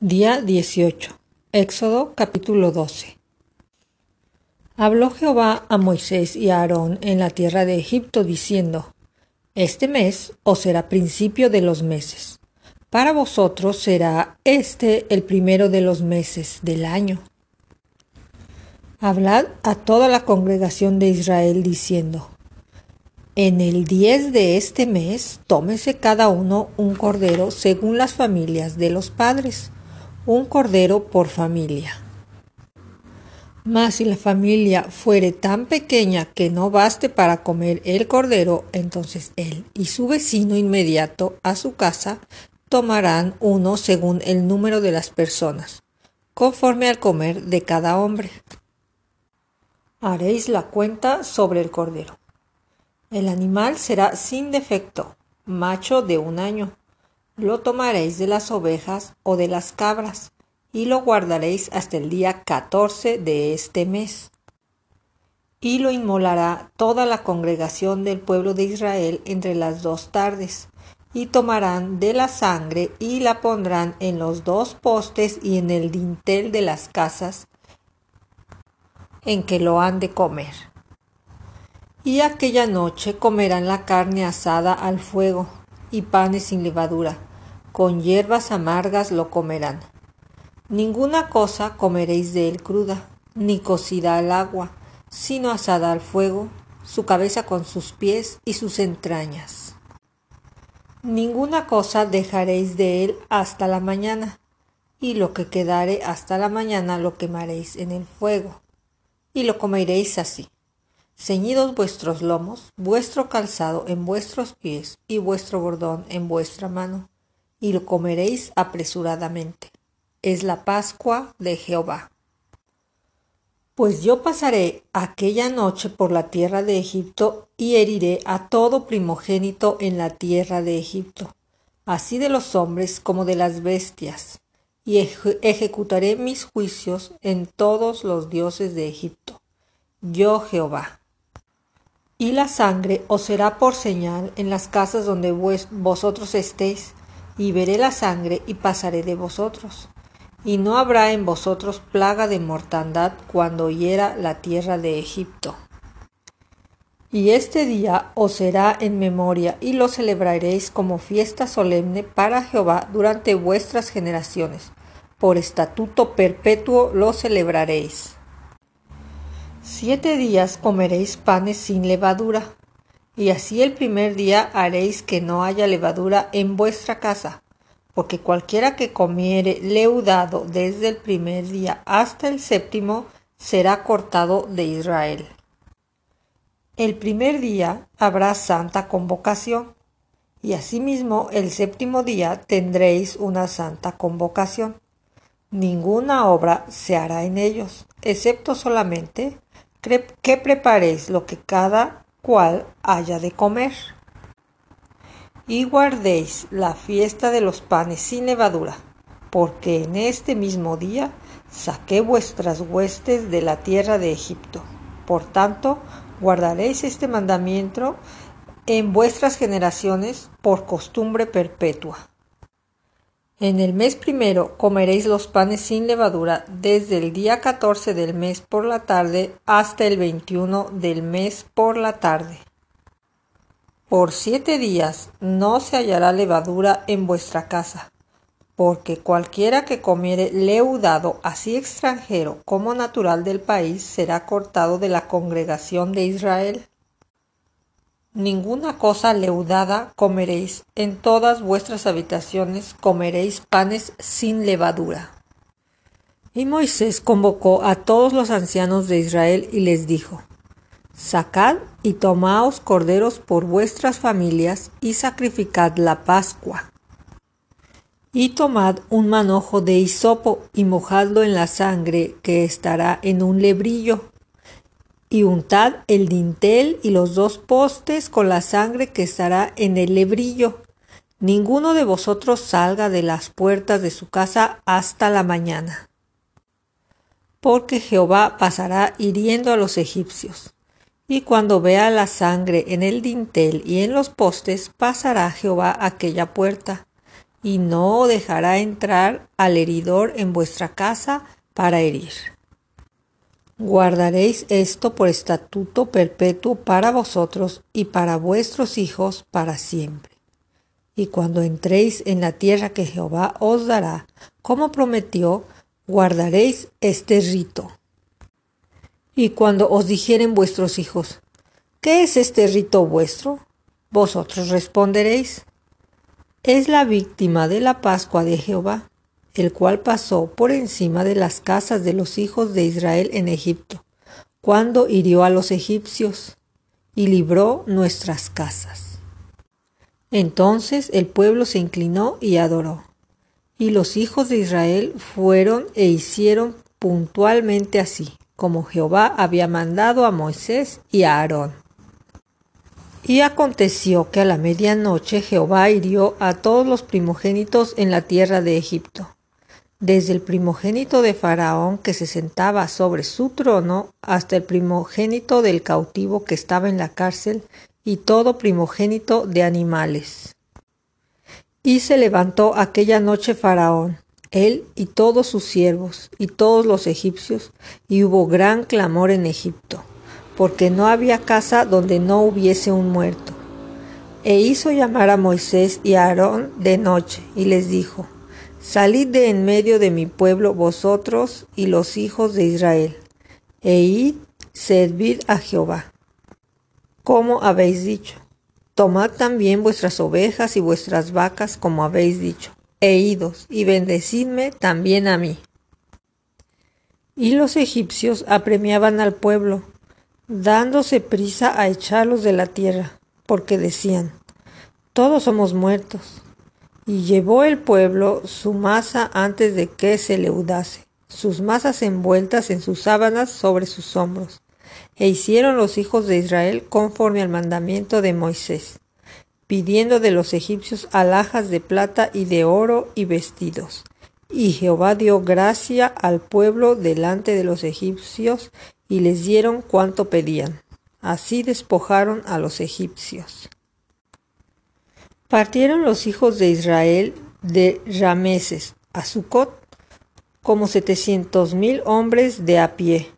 Día 18. Éxodo capítulo 12. Habló Jehová a Moisés y a Aarón en la tierra de Egipto diciendo, Este mes os será principio de los meses. Para vosotros será este el primero de los meses del año. Hablad a toda la congregación de Israel diciendo, en el 10 de este mes, tómese cada uno un cordero según las familias de los padres, un cordero por familia. Mas si la familia fuere tan pequeña que no baste para comer el cordero, entonces él y su vecino inmediato a su casa tomarán uno según el número de las personas, conforme al comer de cada hombre. Haréis la cuenta sobre el cordero. El animal será sin defecto, macho de un año. Lo tomaréis de las ovejas o de las cabras, y lo guardaréis hasta el día catorce de este mes. Y lo inmolará toda la congregación del pueblo de Israel entre las dos tardes, y tomarán de la sangre y la pondrán en los dos postes y en el dintel de las casas en que lo han de comer y aquella noche comerán la carne asada al fuego y panes sin levadura, con hierbas amargas lo comerán. Ninguna cosa comeréis de él cruda, ni cocida al agua, sino asada al fuego, su cabeza con sus pies y sus entrañas. Ninguna cosa dejaréis de él hasta la mañana, y lo que quedare hasta la mañana lo quemaréis en el fuego, y lo comeréis así ceñidos vuestros lomos, vuestro calzado en vuestros pies y vuestro bordón en vuestra mano, y lo comeréis apresuradamente. Es la Pascua de Jehová. Pues yo pasaré aquella noche por la tierra de Egipto y heriré a todo primogénito en la tierra de Egipto, así de los hombres como de las bestias, y ejecutaré mis juicios en todos los dioses de Egipto. Yo Jehová. Y la sangre os será por señal en las casas donde vosotros estéis, y veré la sangre y pasaré de vosotros. Y no habrá en vosotros plaga de mortandad cuando hiera la tierra de Egipto. Y este día os será en memoria y lo celebraréis como fiesta solemne para Jehová durante vuestras generaciones. Por estatuto perpetuo lo celebraréis. Siete días comeréis panes sin levadura, y así el primer día haréis que no haya levadura en vuestra casa, porque cualquiera que comiere leudado desde el primer día hasta el séptimo será cortado de Israel. El primer día habrá santa convocación, y asimismo el séptimo día tendréis una santa convocación. Ninguna obra se hará en ellos, excepto solamente que preparéis lo que cada cual haya de comer. Y guardéis la fiesta de los panes sin levadura, porque en este mismo día saqué vuestras huestes de la tierra de Egipto. Por tanto, guardaréis este mandamiento en vuestras generaciones por costumbre perpetua. En el mes primero comeréis los panes sin levadura desde el día catorce del mes por la tarde hasta el veintiuno del mes por la tarde. Por siete días no se hallará levadura en vuestra casa, porque cualquiera que comiere leudado así extranjero como natural del país será cortado de la congregación de Israel. Ninguna cosa leudada comeréis, en todas vuestras habitaciones comeréis panes sin levadura. Y Moisés convocó a todos los ancianos de Israel y les dijo, Sacad y tomaos corderos por vuestras familias y sacrificad la Pascua. Y tomad un manojo de hisopo y mojadlo en la sangre que estará en un lebrillo y untad el dintel y los dos postes con la sangre que estará en el lebrillo. Ninguno de vosotros salga de las puertas de su casa hasta la mañana. Porque Jehová pasará hiriendo a los egipcios. Y cuando vea la sangre en el dintel y en los postes, pasará Jehová aquella puerta, y no dejará entrar al heridor en vuestra casa para herir. Guardaréis esto por estatuto perpetuo para vosotros y para vuestros hijos para siempre. Y cuando entréis en la tierra que Jehová os dará, como prometió, guardaréis este rito. Y cuando os dijeren vuestros hijos, ¿qué es este rito vuestro? Vosotros responderéis, es la víctima de la Pascua de Jehová el cual pasó por encima de las casas de los hijos de Israel en Egipto, cuando hirió a los egipcios y libró nuestras casas. Entonces el pueblo se inclinó y adoró, y los hijos de Israel fueron e hicieron puntualmente así, como Jehová había mandado a Moisés y a Aarón. Y aconteció que a la medianoche Jehová hirió a todos los primogénitos en la tierra de Egipto, desde el primogénito de Faraón que se sentaba sobre su trono hasta el primogénito del cautivo que estaba en la cárcel y todo primogénito de animales. Y se levantó aquella noche Faraón, él y todos sus siervos y todos los egipcios, y hubo gran clamor en Egipto, porque no había casa donde no hubiese un muerto. E hizo llamar a Moisés y a Aarón de noche, y les dijo, Salid de en medio de mi pueblo vosotros y los hijos de Israel, e id, servid a Jehová. Como habéis dicho, tomad también vuestras ovejas y vuestras vacas como habéis dicho, e idos, y bendecidme también a mí. Y los egipcios apremiaban al pueblo, dándose prisa a echarlos de la tierra, porque decían, todos somos muertos y llevó el pueblo su masa antes de que se leudase, sus masas envueltas en sus sábanas sobre sus hombros. E hicieron los hijos de Israel conforme al mandamiento de Moisés, pidiendo de los egipcios alhajas de plata y de oro y vestidos. Y Jehová dio gracia al pueblo delante de los egipcios y les dieron cuanto pedían. Así despojaron a los egipcios. Partieron los hijos de Israel de Rameses a Sucot como setecientos mil hombres de a pie,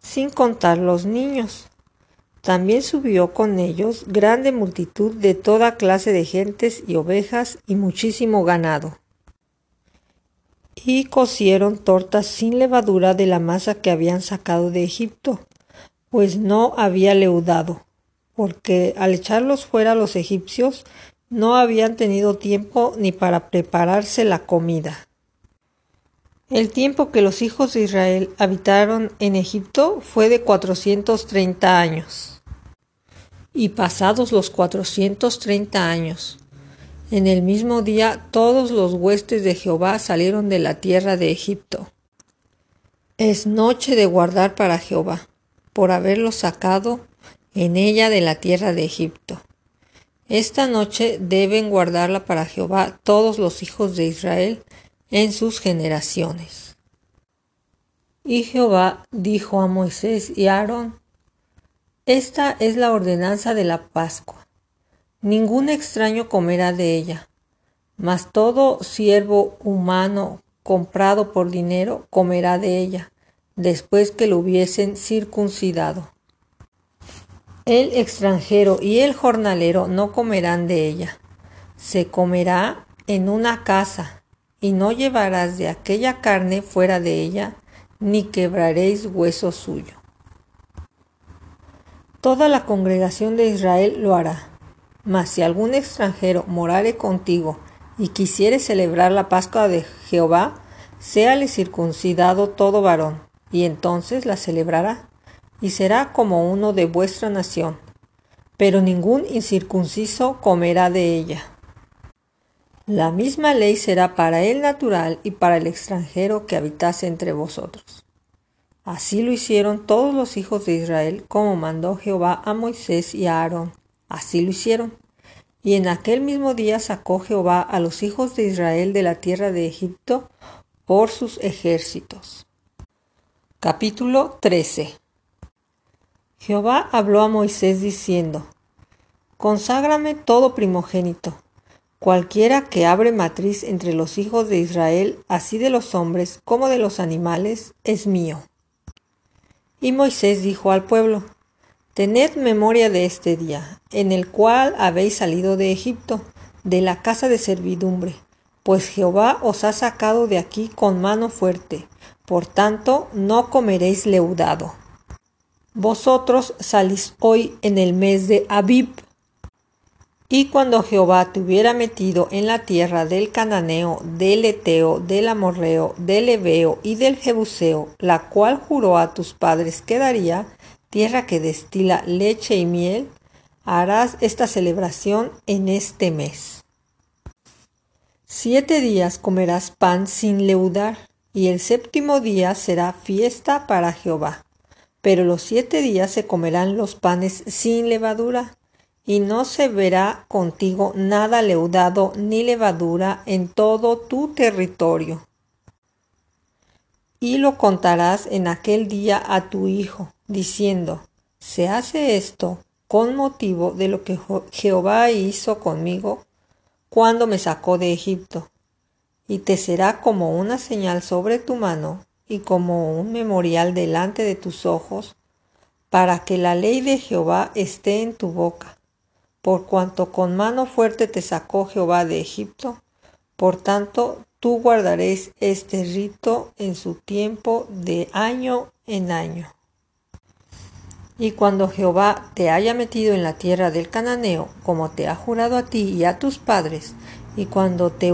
sin contar los niños. También subió con ellos grande multitud de toda clase de gentes y ovejas y muchísimo ganado. Y cocieron tortas sin levadura de la masa que habían sacado de Egipto, pues no había leudado, porque al echarlos fuera los egipcios no habían tenido tiempo ni para prepararse la comida. El tiempo que los hijos de Israel habitaron en Egipto fue de cuatrocientos treinta años. Y pasados los cuatrocientos treinta años, en el mismo día todos los huestes de Jehová salieron de la tierra de Egipto. Es noche de guardar para Jehová, por haberlos sacado en ella de la tierra de Egipto. Esta noche deben guardarla para Jehová todos los hijos de Israel en sus generaciones. Y Jehová dijo a Moisés y a Aarón, Esta es la ordenanza de la Pascua. Ningún extraño comerá de ella, mas todo siervo humano comprado por dinero comerá de ella, después que lo hubiesen circuncidado. El extranjero y el jornalero no comerán de ella. Se comerá en una casa, y no llevarás de aquella carne fuera de ella, ni quebraréis hueso suyo. Toda la congregación de Israel lo hará. Mas si algún extranjero morare contigo y quisiere celebrar la Pascua de Jehová, séale circuncidado todo varón, y entonces la celebrará y será como uno de vuestra nación, pero ningún incircunciso comerá de ella. La misma ley será para el natural y para el extranjero que habitase entre vosotros. Así lo hicieron todos los hijos de Israel, como mandó Jehová a Moisés y a Aarón. Así lo hicieron. Y en aquel mismo día sacó Jehová a los hijos de Israel de la tierra de Egipto por sus ejércitos. Capítulo 13 Jehová habló a Moisés diciendo, Conságrame todo primogénito, Cualquiera que abre matriz entre los hijos de Israel, así de los hombres como de los animales, es mío. Y Moisés dijo al pueblo, Tened memoria de este día, en el cual habéis salido de Egipto, de la casa de servidumbre, pues Jehová os ha sacado de aquí con mano fuerte, por tanto no comeréis leudado. Vosotros salís hoy en el mes de Abib, y cuando Jehová te hubiera metido en la tierra del cananeo, del eteo, del amorreo, del ebeo y del jebuseo, la cual juró a tus padres que daría, tierra que destila leche y miel, harás esta celebración en este mes. Siete días comerás pan sin leudar, y el séptimo día será fiesta para Jehová. Pero los siete días se comerán los panes sin levadura, y no se verá contigo nada leudado ni levadura en todo tu territorio. Y lo contarás en aquel día a tu hijo, diciendo, se hace esto con motivo de lo que Jehová hizo conmigo cuando me sacó de Egipto, y te será como una señal sobre tu mano y como un memorial delante de tus ojos, para que la ley de Jehová esté en tu boca por cuanto con mano fuerte te sacó Jehová de Egipto, por tanto tú guardaréis este rito en su tiempo de año en año. Y cuando Jehová te haya metido en la tierra del cananeo, como te ha jurado a ti y a tus padres, y cuando te,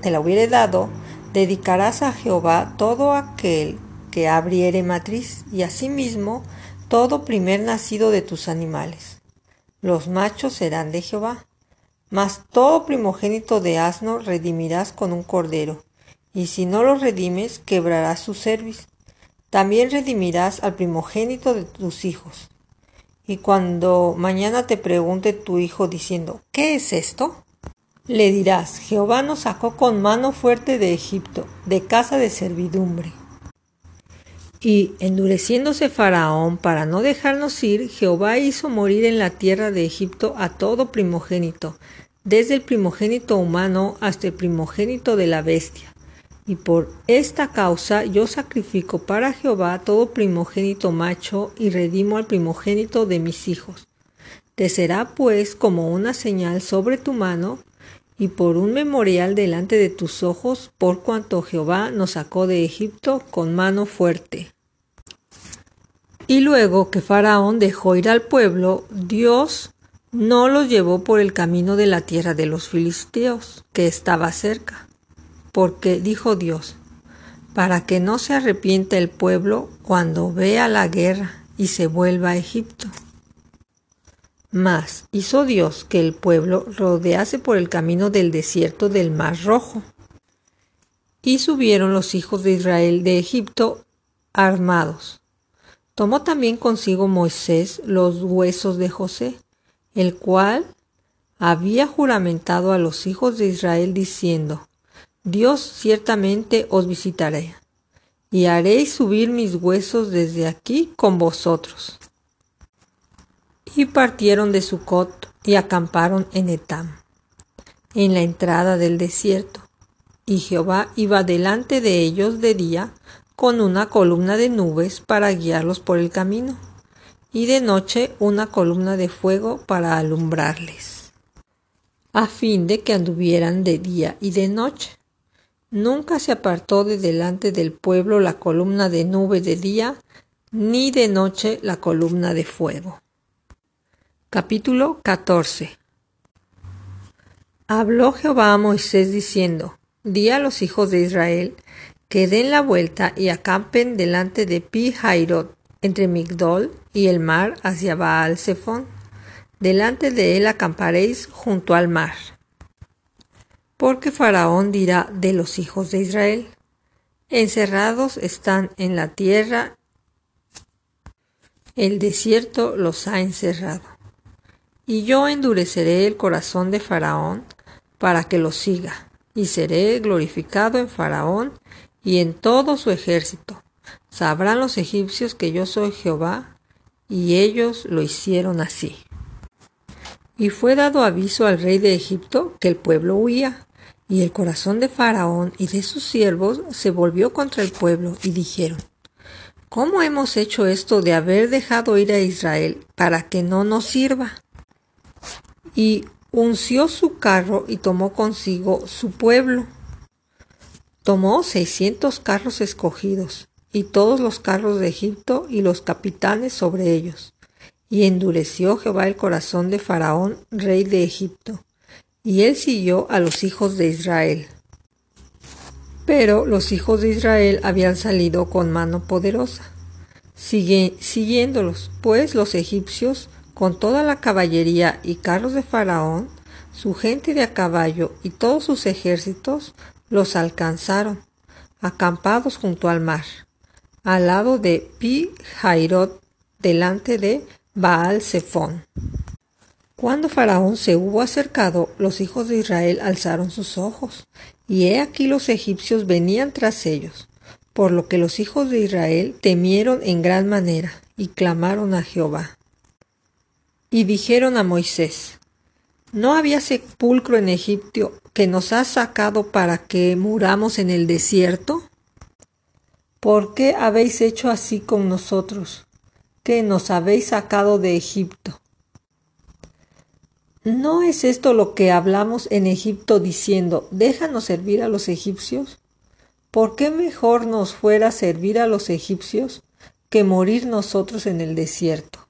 te la hubiere dado, dedicarás a Jehová todo aquel que abriere matriz, y asimismo todo primer nacido de tus animales los machos serán de Jehová. Mas todo primogénito de asno redimirás con un cordero, y si no lo redimes, quebrarás su cerviz. También redimirás al primogénito de tus hijos. Y cuando mañana te pregunte tu hijo diciendo, ¿qué es esto? Le dirás, Jehová nos sacó con mano fuerte de Egipto, de casa de servidumbre. Y endureciéndose Faraón para no dejarnos ir, Jehová hizo morir en la tierra de Egipto a todo primogénito, desde el primogénito humano hasta el primogénito de la bestia. Y por esta causa yo sacrifico para Jehová todo primogénito macho y redimo al primogénito de mis hijos. Te será pues como una señal sobre tu mano y por un memorial delante de tus ojos, por cuanto Jehová nos sacó de Egipto con mano fuerte. Y luego que Faraón dejó ir al pueblo, Dios no los llevó por el camino de la tierra de los filisteos, que estaba cerca, porque dijo Dios, para que no se arrepienta el pueblo cuando vea la guerra y se vuelva a Egipto. Mas hizo Dios que el pueblo rodease por el camino del desierto del Mar Rojo. Y subieron los hijos de Israel de Egipto armados Tomó también consigo Moisés los huesos de José, el cual había juramentado a los hijos de Israel diciendo, Dios ciertamente os visitaré, y haréis subir mis huesos desde aquí con vosotros. Y partieron de Sucot y acamparon en Etam, en la entrada del desierto, y Jehová iba delante de ellos de día con una columna de nubes para guiarlos por el camino, y de noche una columna de fuego para alumbrarles, a fin de que anduvieran de día y de noche. Nunca se apartó de delante del pueblo la columna de nube de día, ni de noche la columna de fuego. Capítulo 14 Habló Jehová a Moisés diciendo, Di a los hijos de Israel que den la vuelta y acampen delante de Pi Jairot, entre Migdol y el mar hacia Baal Zephon. Delante de él acamparéis junto al mar. Porque Faraón dirá de los hijos de Israel, encerrados están en la tierra, el desierto los ha encerrado. Y yo endureceré el corazón de Faraón para que los siga, y seré glorificado en Faraón y en todo su ejército. Sabrán los egipcios que yo soy Jehová, y ellos lo hicieron así. Y fue dado aviso al rey de Egipto que el pueblo huía, y el corazón de Faraón y de sus siervos se volvió contra el pueblo, y dijeron, ¿Cómo hemos hecho esto de haber dejado ir a Israel para que no nos sirva? Y unció su carro y tomó consigo su pueblo. Tomó seiscientos carros escogidos, y todos los carros de Egipto y los capitanes sobre ellos. Y endureció Jehová el corazón de Faraón, rey de Egipto, y él siguió a los hijos de Israel. Pero los hijos de Israel habían salido con mano poderosa, siguiéndolos, pues los egipcios, con toda la caballería y carros de Faraón, su gente de a caballo y todos sus ejércitos, los alcanzaron, acampados junto al mar, al lado de Pi Jairot, delante de Baal Zephón. Cuando Faraón se hubo acercado, los hijos de Israel alzaron sus ojos, y he aquí los egipcios venían tras ellos, por lo que los hijos de Israel temieron en gran manera, y clamaron a Jehová. Y dijeron a Moisés, ¿No había sepulcro en Egipto que nos has sacado para que muramos en el desierto? ¿Por qué habéis hecho así con nosotros, que nos habéis sacado de Egipto? ¿No es esto lo que hablamos en Egipto diciendo, déjanos servir a los egipcios? ¿Por qué mejor nos fuera servir a los egipcios que morir nosotros en el desierto?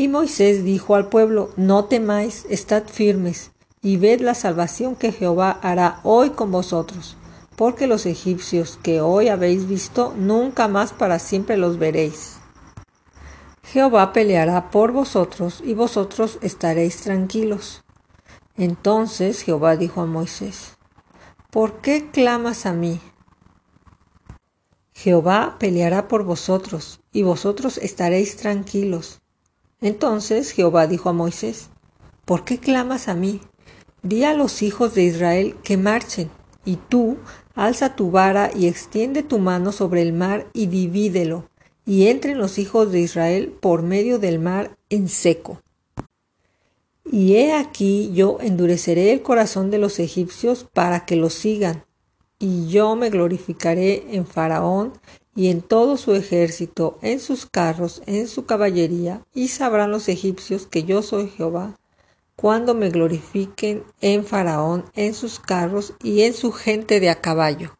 Y Moisés dijo al pueblo, no temáis, estad firmes, y ved la salvación que Jehová hará hoy con vosotros, porque los egipcios que hoy habéis visto, nunca más para siempre los veréis. Jehová peleará por vosotros y vosotros estaréis tranquilos. Entonces Jehová dijo a Moisés, ¿por qué clamas a mí? Jehová peleará por vosotros y vosotros estaréis tranquilos. Entonces Jehová dijo a Moisés, ¿por qué clamas a mí? Di a los hijos de Israel que marchen, y tú alza tu vara y extiende tu mano sobre el mar y divídelo, y entren los hijos de Israel por medio del mar en seco. Y he aquí yo endureceré el corazón de los egipcios para que los sigan, y yo me glorificaré en Faraón y en todo su ejército, en sus carros, en su caballería, y sabrán los egipcios que yo soy Jehová, cuando me glorifiquen en Faraón, en sus carros y en su gente de a caballo.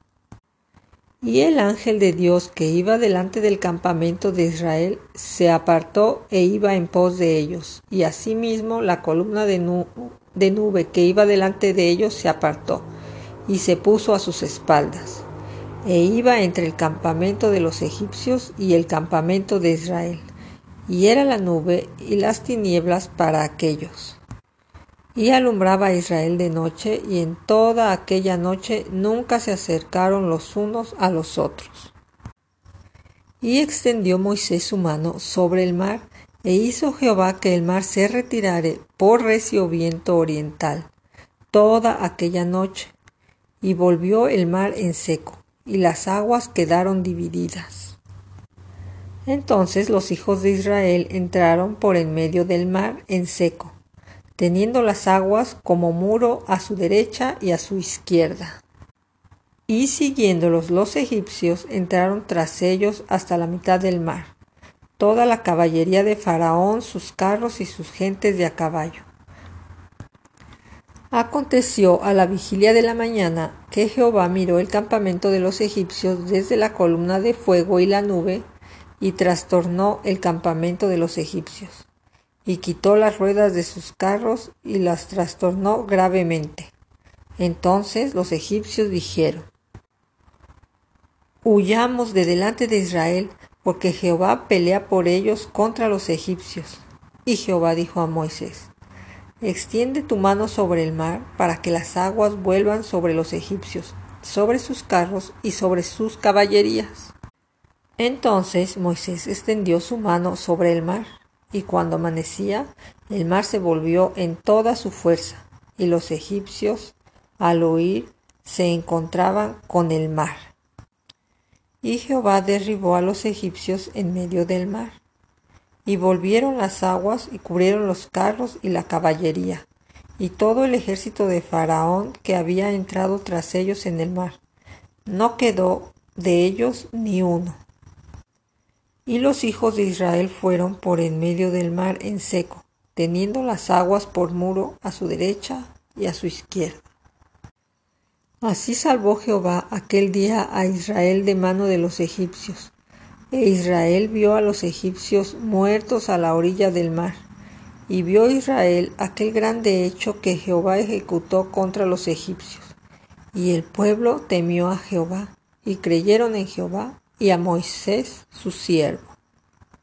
Y el ángel de Dios que iba delante del campamento de Israel se apartó e iba en pos de ellos, y asimismo la columna de, nube que iba delante de ellos se apartó, y se puso a sus espaldas, e iba entre el campamento de los egipcios y el campamento de Israel, y era la nube y las tinieblas para aquellos y alumbraba a Israel de noche, y en toda aquella noche nunca se acercaron los unos a los otros. Y extendió Moisés su mano sobre el mar, e hizo Jehová que el mar se retirare por recio viento oriental toda aquella noche, y volvió el mar en seco, y las aguas quedaron divididas. Entonces los hijos de Israel entraron por en medio del mar en seco, teniendo las aguas como muro a su derecha y a su izquierda. Y siguiéndolos los egipcios entraron tras ellos hasta la mitad del mar, toda la caballería de Faraón, sus carros y sus gentes de a caballo. Aconteció a la vigilia de la mañana que Jehová miró el campamento de los egipcios desde la columna de fuego y la nube, y trastornó el campamento de los egipcios y quitó las ruedas de sus carros y las trastornó gravemente. Entonces los egipcios dijeron, Huyamos de delante de Israel, porque Jehová pelea por ellos contra los egipcios. Y Jehová dijo a Moisés, Extiende tu mano sobre el mar, para que las aguas vuelvan sobre los egipcios, sobre sus carros y sobre sus caballerías. Entonces Moisés extendió su mano sobre el mar, y cuando amanecía, el mar se volvió en toda su fuerza, y los egipcios, al oír, se encontraban con el mar. Y Jehová derribó a los egipcios en medio del mar. Y volvieron las aguas y cubrieron los carros y la caballería, y todo el ejército de Faraón que había entrado tras ellos en el mar. No quedó de ellos ni uno. Y los hijos de Israel fueron por en medio del mar en seco, teniendo las aguas por muro a su derecha y a su izquierda. Así salvó Jehová aquel día a Israel de mano de los egipcios. E Israel vio a los egipcios muertos a la orilla del mar. Y vio Israel aquel grande hecho que Jehová ejecutó contra los egipcios. Y el pueblo temió a Jehová, y creyeron en Jehová y a Moisés su siervo.